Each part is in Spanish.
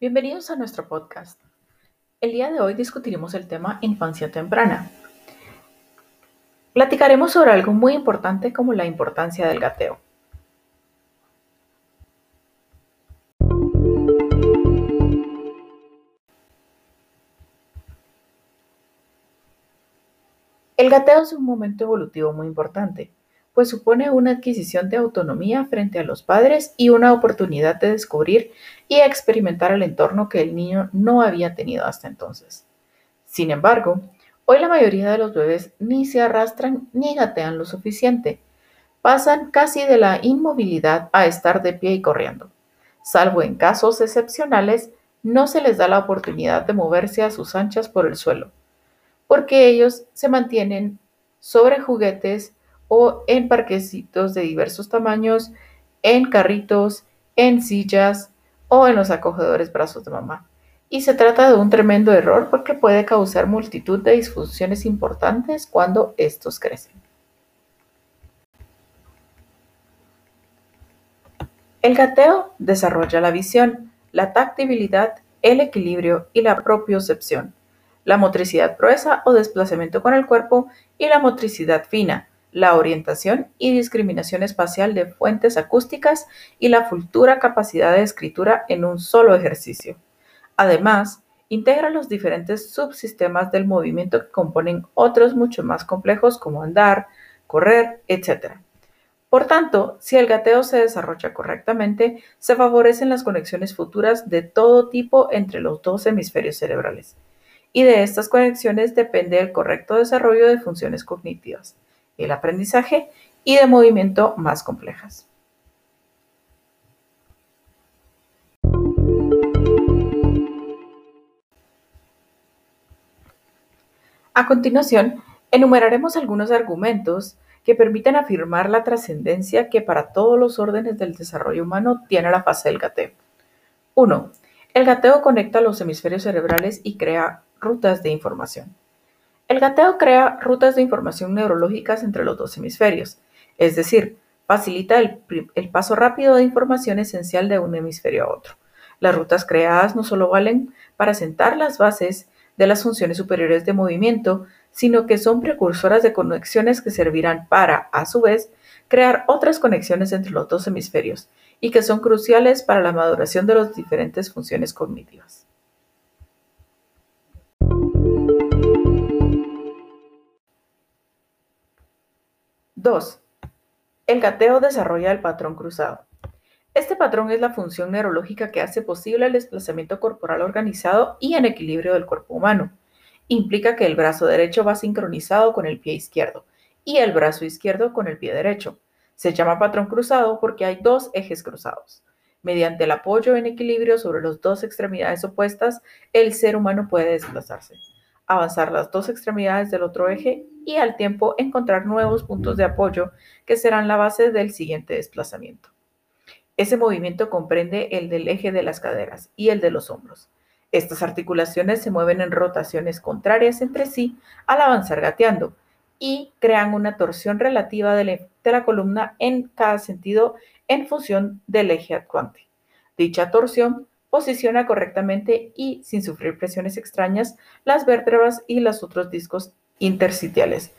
Bienvenidos a nuestro podcast. El día de hoy discutiremos el tema infancia temprana. Platicaremos sobre algo muy importante como la importancia del gateo. El gateo es un momento evolutivo muy importante, pues supone una adquisición de autonomía frente a los padres y una oportunidad de descubrir y experimentar el entorno que el niño no había tenido hasta entonces. Sin embargo, hoy la mayoría de los bebés ni se arrastran ni gatean lo suficiente. Pasan casi de la inmovilidad a estar de pie y corriendo. Salvo en casos excepcionales, no se les da la oportunidad de moverse a sus anchas por el suelo porque ellos se mantienen sobre juguetes o en parquecitos de diversos tamaños, en carritos, en sillas o en los acogedores brazos de mamá. Y se trata de un tremendo error porque puede causar multitud de disfunciones importantes cuando estos crecen. El gateo desarrolla la visión, la tactibilidad, el equilibrio y la propiocepción la motricidad gruesa o desplazamiento con el cuerpo y la motricidad fina, la orientación y discriminación espacial de fuentes acústicas y la futura capacidad de escritura en un solo ejercicio. Además, integra los diferentes subsistemas del movimiento que componen otros mucho más complejos como andar, correr, etc. Por tanto, si el gateo se desarrolla correctamente, se favorecen las conexiones futuras de todo tipo entre los dos hemisferios cerebrales y de estas conexiones depende el correcto desarrollo de funciones cognitivas, el aprendizaje y de movimiento más complejas. A continuación, enumeraremos algunos argumentos que permiten afirmar la trascendencia que para todos los órdenes del desarrollo humano tiene la fase del gateo. 1. El gateo conecta los hemisferios cerebrales y crea rutas de información. El gateo crea rutas de información neurológicas entre los dos hemisferios, es decir, facilita el, paso rápido de información esencial de un hemisferio a otro. Las rutas creadas no solo valen para sentar las bases de las funciones superiores de movimiento, sino que son precursoras de conexiones que servirán para, a su vez, crear otras conexiones entre los dos hemisferios y que son cruciales para la maduración de las diferentes funciones cognitivas. 2. El gateo desarrolla el patrón cruzado. Este patrón es la función neurológica que hace posible el desplazamiento corporal organizado y en equilibrio del cuerpo humano. Implica que el brazo derecho va sincronizado con el pie izquierdo y el brazo izquierdo con el pie derecho. Se llama patrón cruzado porque hay dos ejes cruzados. Mediante el apoyo en equilibrio sobre las dos extremidades opuestas, el ser humano puede desplazarse avanzar las dos extremidades del otro eje y al tiempo encontrar nuevos puntos de apoyo que serán la base del siguiente desplazamiento. Ese movimiento comprende el del eje de las caderas y el de los hombros. Estas articulaciones se mueven en rotaciones contrarias entre sí al avanzar gateando y crean una torsión relativa de la columna en cada sentido en función del eje adyacente. Dicha torsión posiciona correctamente y sin sufrir presiones extrañas las vértebras y los otros discos intersticiales,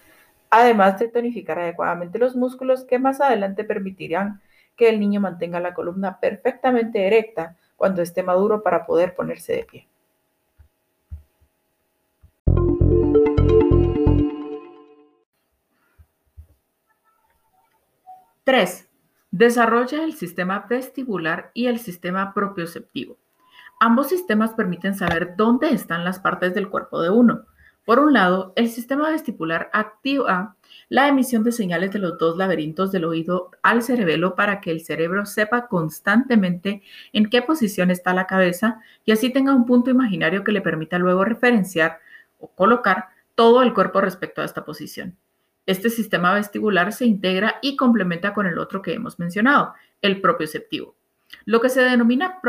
además de tonificar adecuadamente los músculos que más adelante permitirán que el niño mantenga la columna perfectamente erecta cuando esté maduro para poder ponerse de pie. Tres. Desarrolla el sistema vestibular y el sistema propioceptivo. Ambos sistemas permiten saber dónde están las partes del cuerpo de uno. Por un lado, el sistema vestibular activa la emisión de señales de los dos laberintos del oído al cerebelo para que el cerebro sepa constantemente en qué posición está la cabeza y así tenga un punto imaginario que le permita luego referenciar o colocar todo el cuerpo respecto a esta posición. Este sistema vestibular se integra y complementa con el otro que hemos mencionado, el propioceptivo. Lo que se denomina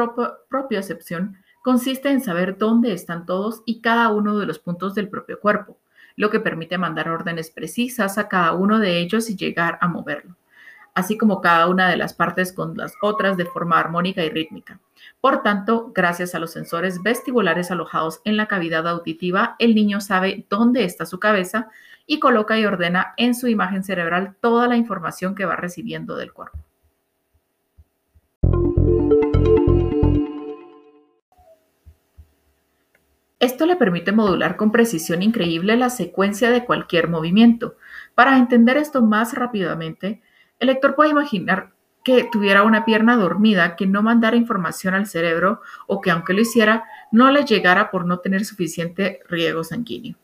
propiocepción consiste en saber dónde están todos y cada uno de los puntos del propio cuerpo, lo que permite mandar órdenes precisas a cada uno de ellos y llegar a moverlo. así como cada una de las partes con las otras de forma armónica y rítmica. Por tanto, gracias a los sensores vestibulares alojados en la cavidad auditiva, el niño sabe dónde está su cabeza y coloca y ordena en su imagen cerebral toda la información que va recibiendo del cuerpo. Esto le permite modular con precisión increíble la secuencia de cualquier movimiento. Para entender esto más rápidamente, el lector puede imaginar que tuviera una pierna dormida que no mandara información al cerebro o que aunque lo hiciera, no le llegara por no tener suficiente riego sanguíneo.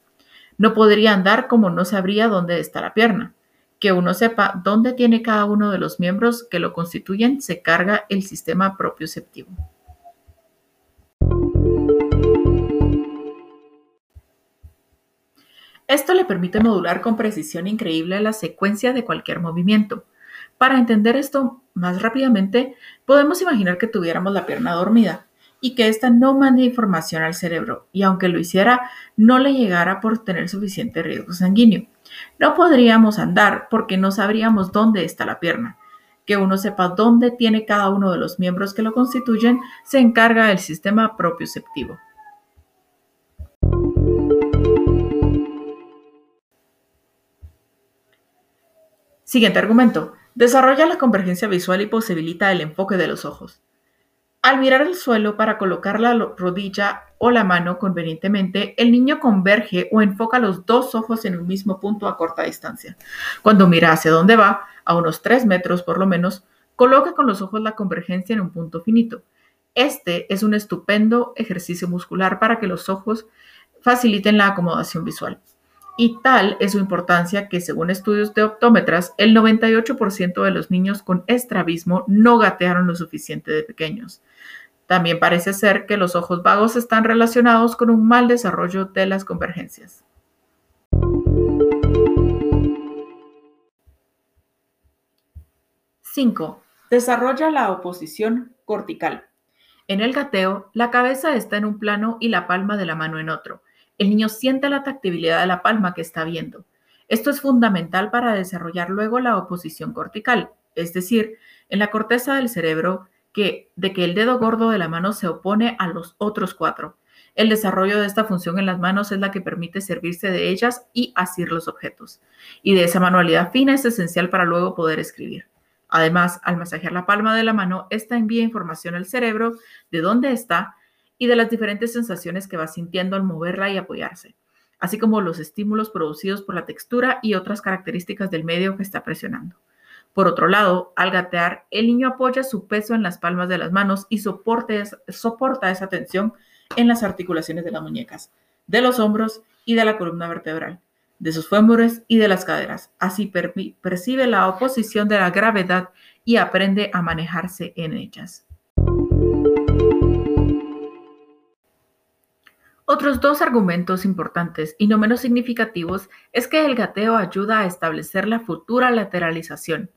No podría andar como no sabría dónde está la pierna. Que uno sepa dónde tiene cada uno de los miembros que lo constituyen se carga el sistema propioceptivo. Esto le permite modular con precisión increíble la secuencia de cualquier movimiento. Para entender esto más rápidamente, podemos imaginar que tuviéramos la pierna dormida y que ésta no mande información al cerebro y aunque lo hiciera, no le llegara por tener suficiente riesgo sanguíneo. No podríamos andar porque no sabríamos dónde está la pierna. Que uno sepa dónde tiene cada uno de los miembros que lo constituyen se encarga del sistema propioceptivo. Siguiente argumento. Desarrolla la convergencia visual y posibilita el enfoque de los ojos. Al mirar el suelo para colocar la rodilla o la mano convenientemente, el niño converge o enfoca los dos ojos en un mismo punto a corta distancia. Cuando mira hacia dónde va, a unos 3 metros por lo menos, coloca con los ojos la convergencia en un punto finito. Este es un estupendo ejercicio muscular para que los ojos faciliten la acomodación visual y tal es su importancia que según estudios de optómetras, el 98% de los niños con estrabismo no gatearon lo suficiente de pequeños. También parece ser que los ojos vagos están relacionados con un mal desarrollo de las convergencias. ¡5! Desarrolla la oposición cortical. En el gateo, la cabeza está en un plano y la palma de la mano en otro. El niño siente la tactibilidad de la palma que está viendo. Esto es fundamental para desarrollar luego la oposición cortical, es decir, en la corteza del cerebro que, de que el dedo gordo de la mano se opone a los otros cuatro. El desarrollo de esta función en las manos es la que permite servirse de ellas y asir los objetos. Y de esa manualidad fina es esencial para luego poder escribir. Además, al masajear la palma de la mano, esta envía información al cerebro de dónde está y de las diferentes sensaciones que va sintiendo al moverla y apoyarse, así como los estímulos producidos por la textura y otras características del medio que está presionando. Por otro lado, al gatear, el niño apoya su peso en las palmas de las manos y soporta esa tensión en las articulaciones de las muñecas, de los hombros y de la columna vertebral, de sus fémures y de las caderas. Así percibe la oposición de la gravedad y aprende a manejarse en ellas. Otros dos argumentos importantes y no menos significativos es que el gateo ayuda a establecer la futura lateralización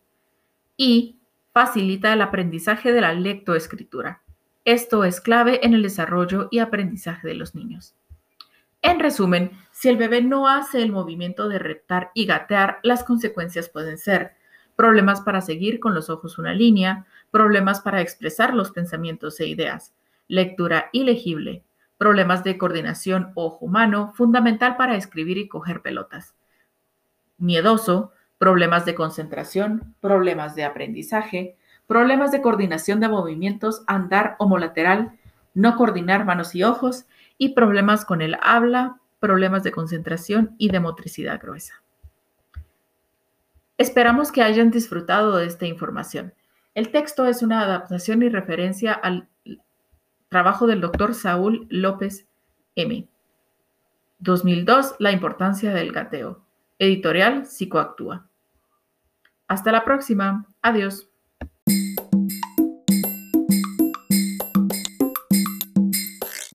y facilita el aprendizaje de la lectoescritura. Esto es clave en el desarrollo y aprendizaje de los niños. En resumen, si el bebé no hace el movimiento de reptar y gatear, las consecuencias pueden ser problemas para seguir con los ojos una línea, problemas para expresar los pensamientos e ideas, lectura ilegible, problemas de coordinación ojo-mano, fundamental para escribir y coger pelotas. Miedoso, problemas de concentración, problemas de aprendizaje, problemas de coordinación de movimientos, andar homolateral, no coordinar manos y ojos, y problemas con el habla, problemas de concentración y de motricidad gruesa. Esperamos que hayan disfrutado de esta información. El texto es una adaptación y referencia al Trabajo del doctor Saúl López M. 2002. La importancia del gateo. Editorial Psicoactúa. Hasta la próxima. Adiós.